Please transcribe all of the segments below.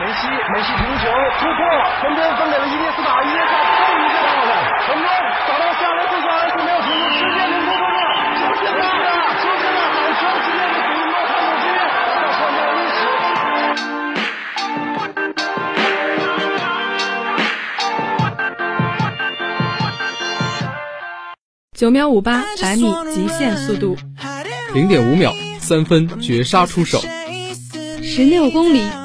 梅西，梅西停球突破，传边分给了伊涅斯塔，伊涅斯塔终于接到了，传边找到夏洛特索尔斯没有停住，直接凌空突破，出现了，出现了，好球！今天的主莫卡姆基要创造历史。九秒五八百米极限速度，零点五秒三分绝杀出手，十六公里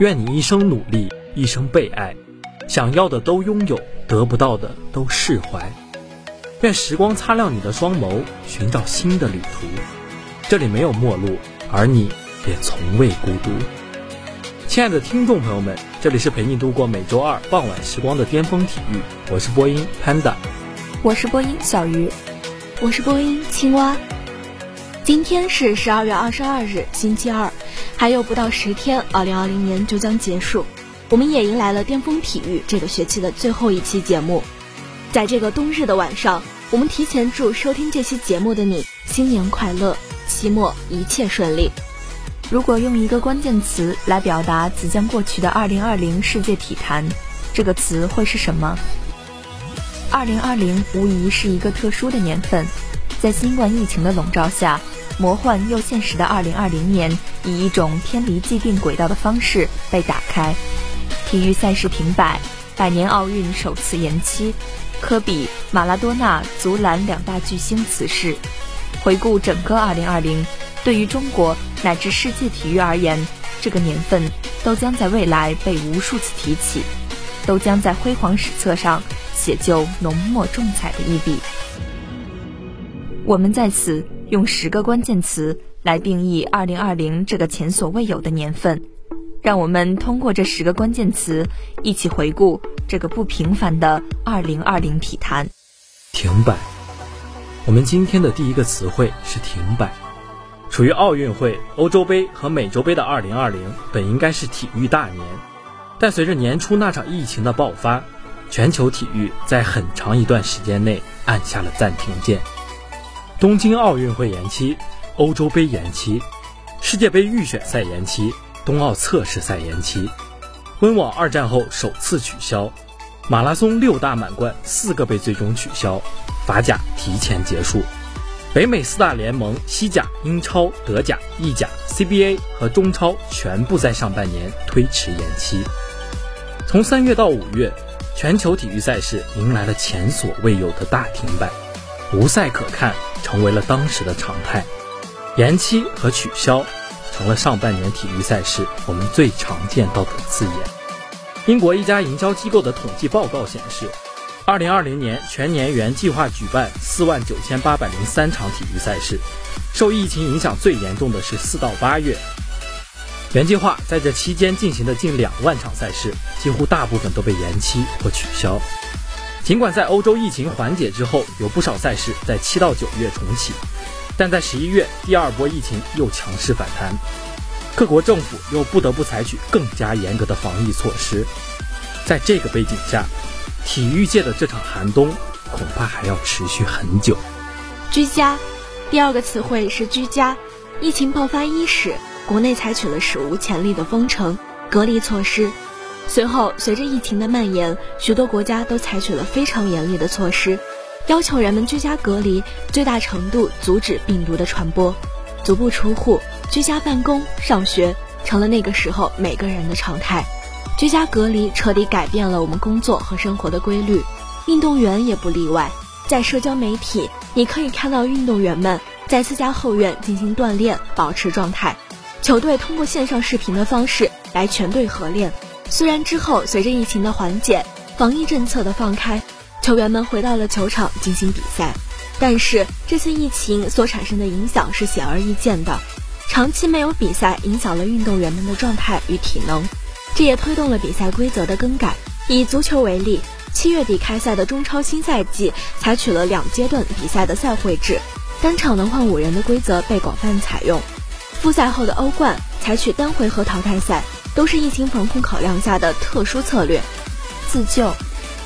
愿你一生努力，一生被爱，想要的都拥有，得不到的都释怀。愿时光擦亮你的双眸，寻找新的旅途。这里没有陌路，而你也从未孤独。亲爱的听众朋友们，这里是陪你度过每周二傍晚时光的巅峰体育，我是播音 Panda，我是播音小鱼，我是播音青蛙。今天是十二月二十二日，星期二，还有不到十天，二零二零年就将结束，我们也迎来了巅峰体育这个学期的最后一期节目。在这个冬日的晚上，我们提前祝收听这期节目的你新年快乐，期末一切顺利。如果用一个关键词来表达即将过去的二零二零世界体坛，这个词会是什么二零二零无疑是一个特殊的年份，在新冠疫情的笼罩下，魔幻又现实的2020年以一种偏离既定轨道的方式被打开。体育赛事停摆，百年奥运首次延期，科比、马拉多纳、足篮两大巨星辞世。回顾整个2020。对于中国乃至世界体育而言，这个年份都将在未来被无数次提起，都将在辉煌史册上写就浓墨重彩的一笔。我们在此用十个关键词来定义2020这个前所未有的年份，让我们通过这十个关键词一起回顾这个不平凡的2020体坛。停摆。我们今天的第一个词汇是停摆。处于奥运会、欧洲杯和美洲杯的2020本应该是体育大年，但随着年初那场疫情的爆发，全球体育在很长一段时间内按下了暂停键。东京奥运会延期，欧洲杯延期，世界杯预选赛延期，冬奥测试赛延期，温网二战后首次取消，马拉松六大满贯四个被最终取消，法甲提前结束。北美四大联盟西甲、英超、德甲、意甲、CBA 和中超全部在上半年推迟延期。从三月到五月，全球体育赛事迎来了前所未有的大停摆，无赛可看成为了当时的常态。延期和取消成了上半年体育赛事我们最常见到的字眼。英国一家营销机构的统计报告显示。二零二零年全年原计划举办四万九千八百零三场体育赛事，受疫情影响最严重的是四到八月。原计划在这期间进行的近两万场赛事，几乎大部分都被延期或取消。尽管在欧洲疫情缓解之后，有不少赛事在七到九月重启，但在十一月第二波疫情又强势反弹，各国政府又不得不采取更加严格的防疫措施。在这个背景下。体育界的这场寒冬恐怕还要持续很久。居家，第二个词汇是居家。疫情爆发伊始，国内采取了史无前例的封城、隔离措施。随后，随着疫情的蔓延，许多国家都采取了非常严厉的措施，要求人们居家隔离，最大程度阻止病毒的传播。足不出户、居家办公、上学，成了那个时候每个人的常态。居家隔离彻底改变了我们工作和生活的规律，运动员也不例外。在社交媒体，你可以看到运动员们在自家后院进行锻炼，保持状态。球队通过线上视频的方式来全队合练。虽然之后随着疫情的缓解，防疫政策的放开，球员们回到了球场进行比赛，但是这次疫情所产生的影响是显而易见的。长期没有比赛，影响了运动员们的状态与体能，这也推动了比赛规则的更改。以足球为例，七月底开赛的中超新赛季采取了两阶段比赛的赛会制，单场能换五人的规则被广泛采用。复赛后的欧冠采取单回合淘汰赛，都是疫情防控考量下的特殊策略。自救，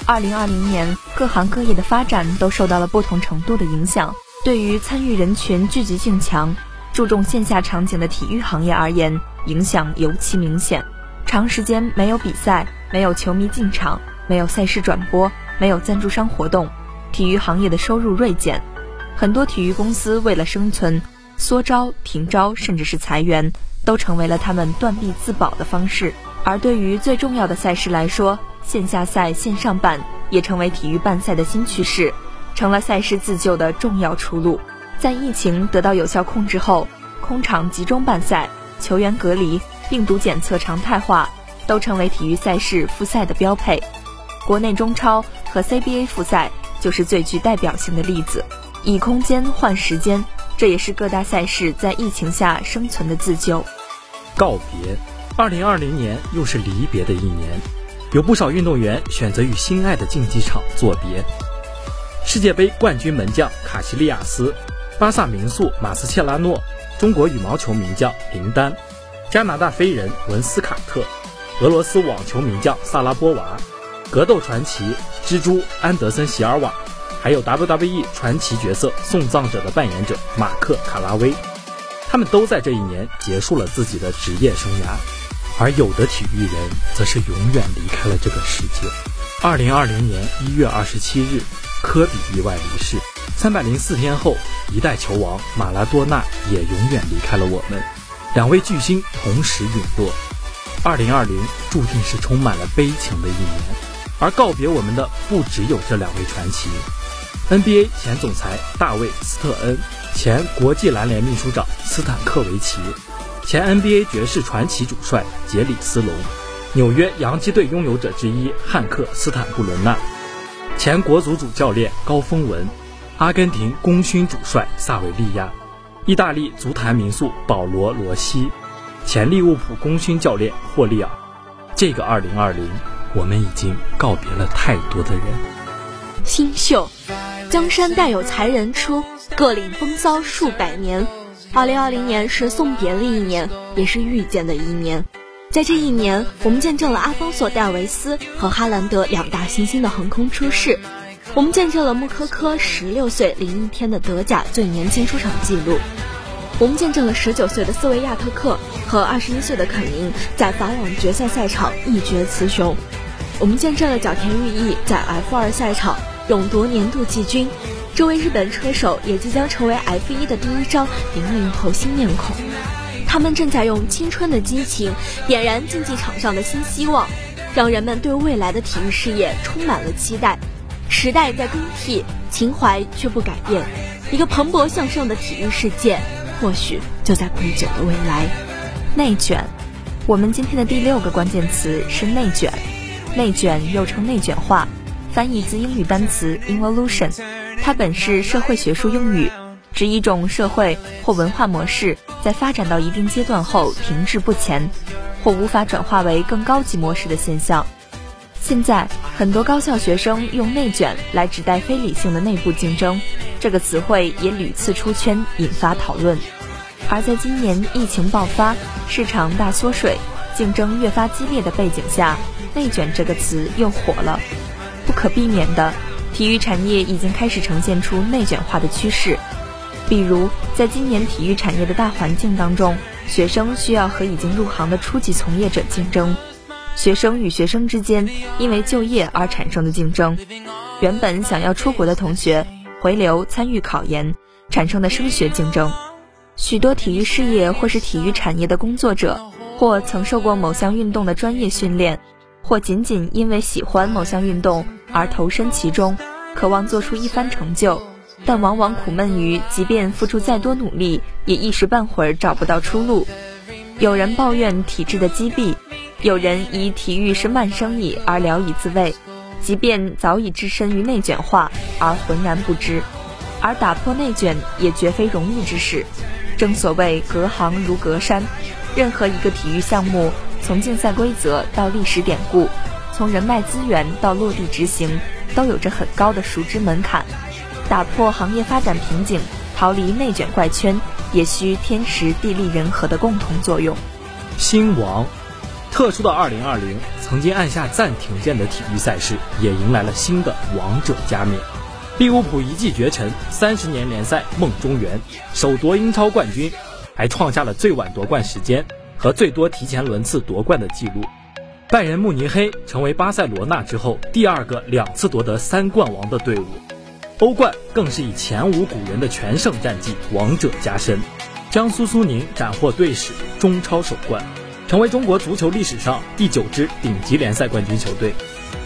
二零二零年各行各业的发展都受到了不同程度的影响，对于参与人群聚集性强。注重线下场景的体育行业而言，影响尤其明显。长时间没有比赛，没有球迷进场，没有赛事转播，没有赞助商活动，体育行业的收入锐减。很多体育公司为了生存，缩招、停招，甚至是裁员，都成为了他们断臂自保的方式。而对于最重要的赛事来说，线下赛线上办也成为体育办赛的新趋势，成了赛事自救的重要出路。在疫情得到有效控制后，空场集中办赛、球员隔离、病毒检测常态化，都成为体育赛事复赛的标配。国内中超和 CBA 复赛就是最具代表性的例子。以空间换时间，这也是各大赛事在疫情下生存的自救。告别，二零二零年又是离别的一年，有不少运动员选择与心爱的竞技场作别。世界杯冠军门将卡西利亚斯。巴萨名宿马斯切拉诺，中国羽毛球名将林丹，加拿大飞人文斯卡特，俄罗斯网球名将萨拉波娃，格斗传奇蜘蛛安德森席尔瓦，还有 WWE 传奇角色送葬者的扮演者马克卡拉威，他们都在这一年结束了自己的职业生涯，而有的体育人则是永远离开了这个世界。二零二零年一月二十七日，科比意外离世。三百零四天后，一代球王马拉多纳也永远离开了我们，两位巨星同时陨落。二零二零注定是充满了悲情的一年，而告别我们的不只有这两位传奇：NBA 前总裁大卫斯特恩，前国际篮联秘书长斯坦克维奇，前 NBA 爵士传奇主帅杰里斯隆，纽约洋基队拥有者之一汉克斯坦布伦纳，前国足主教练高峰文。阿根廷功勋主帅萨维利亚，意大利足坛名宿保罗罗西，前利物浦功勋教练霍利尔。这个2020，我们已经告别了太多的人。新秀，江山代有才人出，各领风骚数百年。2020年是送别的一年，也是遇见的一年。在这一年，我们见证了阿方索戴维斯和哈兰德两大新星的横空出世。我们见证了穆科科十六岁零一天的德甲最年轻出场记录，我们见证了十九岁的斯维亚特克和二十一岁的肯宁在法网决赛赛场一决雌雄，我们见证了角田裕毅在 F 二赛场勇夺年度季军，这位日本车手也即将成为 F 一的第一张零零后新面孔，他们正在用青春的激情点燃竞技场上的新希望，让人们对未来的体育事业充满了期待。时代在更替，情怀却不改变。一个蓬勃向上的体育世界，或许就在不久的未来。内卷，我们今天的第六个关键词是内卷。内卷又称内卷化，翻译自英语单词 evolution，它本是社会学术用语，指一种社会或文化模式在发展到一定阶段后停滞不前，或无法转化为更高级模式的现象。现在很多高校学生用“内卷”来指代非理性的内部竞争，这个词汇也屡次出圈，引发讨论。而在今年疫情爆发、市场大缩水、竞争越发激烈的背景下，“内卷”这个词又火了。不可避免的，体育产业已经开始呈现出内卷化的趋势。比如，在今年体育产业的大环境当中，学生需要和已经入行的初级从业者竞争。学生与学生之间因为就业而产生的竞争，原本想要出国的同学回流参与考研产生的升学竞争，许多体育事业或是体育产业的工作者，或曾受过某项运动的专业训练，或仅仅因为喜欢某项运动而投身其中，渴望做出一番成就，但往往苦闷于即便付出再多努力，也一时半会儿找不到出路。有人抱怨体制的积弊。有人以体育是慢生意而聊以自慰，即便早已置身于内卷化而浑然不知，而打破内卷也绝非容易之事。正所谓隔行如隔山，任何一个体育项目，从竞赛规则到历史典故，从人脉资源到落地执行，都有着很高的熟知门槛。打破行业发展瓶颈，逃离内卷怪圈，也需天时地利人和的共同作用。新王，特殊的2020，曾经按下暂停键的体育赛事，也迎来了新的王者加冕。利物浦一骑绝尘，三十年联赛梦中圆，首夺英超冠军，还创下了最晚夺冠时间和最多提前轮次夺冠的记录。拜仁慕尼黑成为巴塞罗那之后第二个两次夺得三冠王的队伍。欧冠更是以前无古人的全胜战绩，王者加身。江苏苏宁斩获队史中超首冠，成为中国足球历史上第九支顶级联赛冠军球队。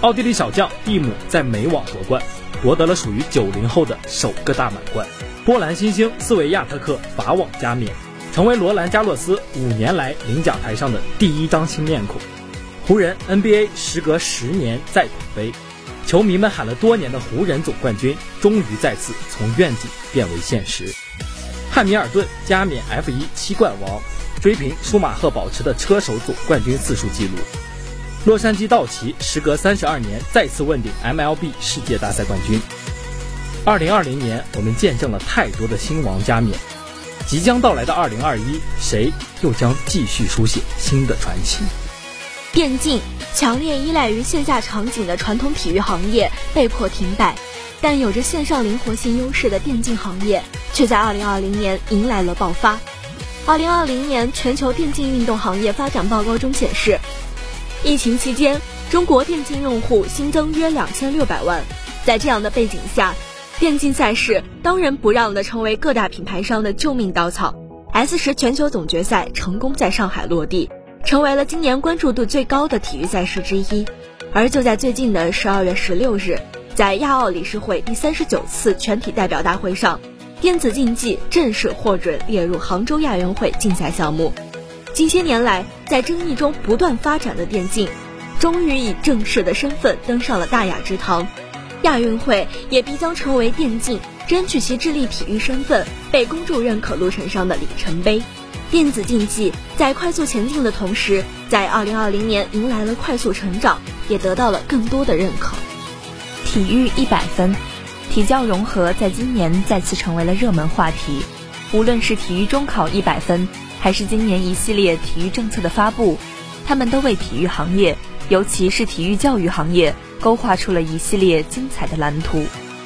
奥地利小将蒂姆在美网夺冠，夺得了属于九零后的首个大满贯。波兰新星斯维亚特克法网加冕，成为罗兰加洛斯五年来领奖台上的第一张新面孔。湖人 NBA 时隔十年再捧杯。球迷们喊了多年的湖人总冠军，终于再次从愿景变为现实。汉密尔顿加冕 F1 七冠王，追平舒马赫保持的车手总冠军次数纪录。洛杉矶道奇时隔三十二年再次问鼎 MLB 世界大赛冠军。二零二零年，我们见证了太多的新王加冕，即将到来的二零二一，谁又将继续书写新的传奇？电竞强烈依赖于线下场景的传统体育行业被迫停摆，但有着线上灵活性优势的电竞行业却在2020年迎来了爆发。2020年全球电竞运动行业发展报告中显示，疫情期间中国电竞用户新增约2600万。在这样的背景下，电竞赛事当仁不让地成为各大品牌商的救命稻草。S 十全球总决赛成功在上海落地。成为了今年关注度最高的体育赛事之一，而就在最近的十二月十六日，在亚奥理事会第三十九次全体代表大会上，电子竞技正式获准列入杭州亚运会竞赛项目。近些年来，在争议中不断发展的电竞，终于以正式的身份登上了大雅之堂。亚运会也必将成为电竞争取其智力体育身份被公众认可路程上的里程碑。电子竞技在快速前进的同时，在二零二零年迎来了快速成长，也得到了更多的认可。体育一百分，体教融合在今年再次成为了热门话题。无论是体育中考一百分，还是今年一系列体育政策的发布，他们都为体育行业，尤其是体育教育行业，勾画出了一系列精彩的蓝图。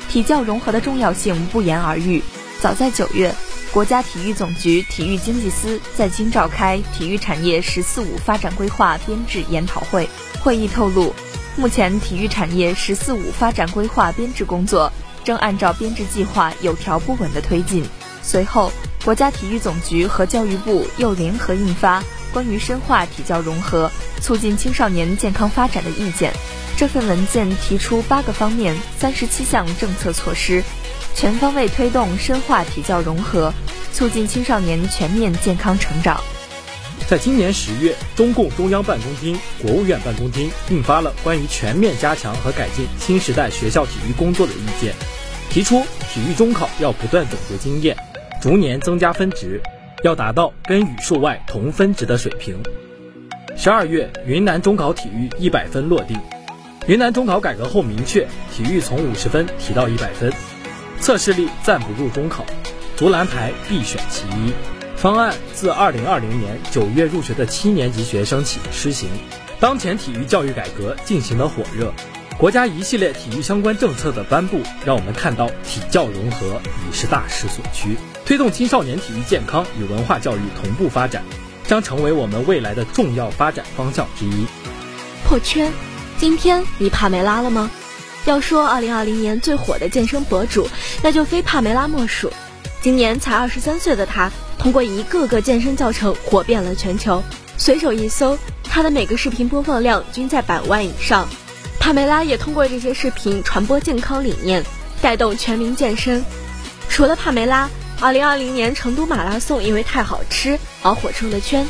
体教融合的重要性不言而喻。早在九月。国家体育总局体育经济司在京召开体育产业“十四五”发展规划编制研讨会，会议透露，目前体育产业“十四五”发展规划编制工作正按照编制计划有条不紊地推进。随后，国家体育总局和教育部又联合印发《关于深化体教融合、促进青少年健康发展的意见》。这份文件提出八个方面、三十七项政策措施。全方位推动深化体教融合，促进青少年全面健康成长。在今年十月，中共中央办公厅、国务院办公厅印发了关于全面加强和改进新时代学校体育工作的意见，提出体育中考要不断总结经验，逐年增加分值，要达到跟语数外同分值的水平。十二月，云南中考体育一百分落地。云南中考改革后明确，体育从五十分提到一百分。测试力暂不入中考，足篮排必选其一。方案自二零二零年九月入学的七年级学生起施行。当前体育教育改革进行的火热，国家一系列体育相关政策的颁布，让我们看到体教融合已是大势所趋。推动青少年体育健康与文化教育同步发展，将成为我们未来的重要发展方向之一。破圈，今天你帕梅拉了吗？要说二零二零年最火的健身博主，那就非帕梅拉莫属。今年才二十三岁的她，通过一个个健身教程火遍了全球。随手一搜，她的每个视频播放量均在百万以上。帕梅拉也通过这些视频传播健康理念，带动全民健身。除了帕梅拉，二零二零年成都马拉松因为太好吃而火出了圈。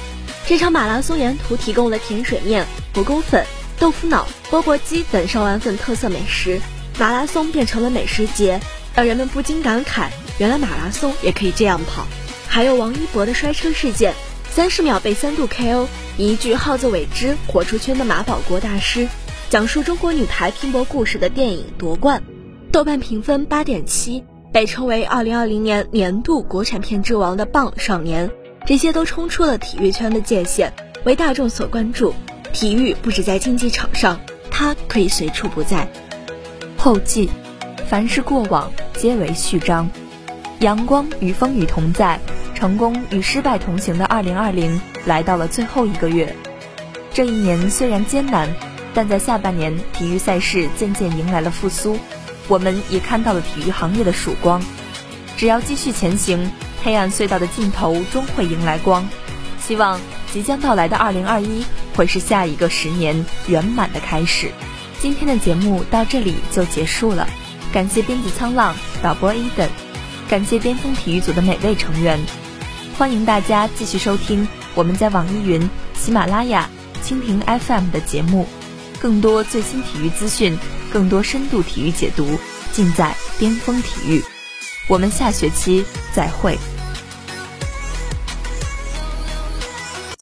这场马拉松沿途提供了甜水面、火锅粉。豆腐脑、钵钵鸡等上万份特色美食，马拉松变成了美食节，让人们不禁感慨：原来马拉松也可以这样跑。还有王一博的摔车事件，三十秒被三度 KO，一句“好自为之”火出圈的马保国大师，讲述中国女排拼搏故事的电影《夺冠》，豆瓣评分八点七，被称为二零二零年年度国产片之王的《棒少年》，这些都冲出了体育圈的界限，为大众所关注。体育不止在竞技场上，它可以随处不在。后记，凡是过往皆为序章。阳光与风雨同在，成功与失败同行的二零二零来到了最后一个月。这一年虽然艰难，但在下半年体育赛事渐渐迎来了复苏，我们也看到了体育行业的曙光。只要继续前行，黑暗隧道的尽头终会迎来光。希望即将到来的二零二一会是下一个十年圆满的开始。今天的节目到这里就结束了，感谢编辑沧浪，导播 Eden，感谢巅峰体育组的每位成员。欢迎大家继续收听我们在网易云、喜马拉雅、蜻蜓 FM 的节目，更多最新体育资讯，更多深度体育解读，尽在巅峰体育。我们下学期再会。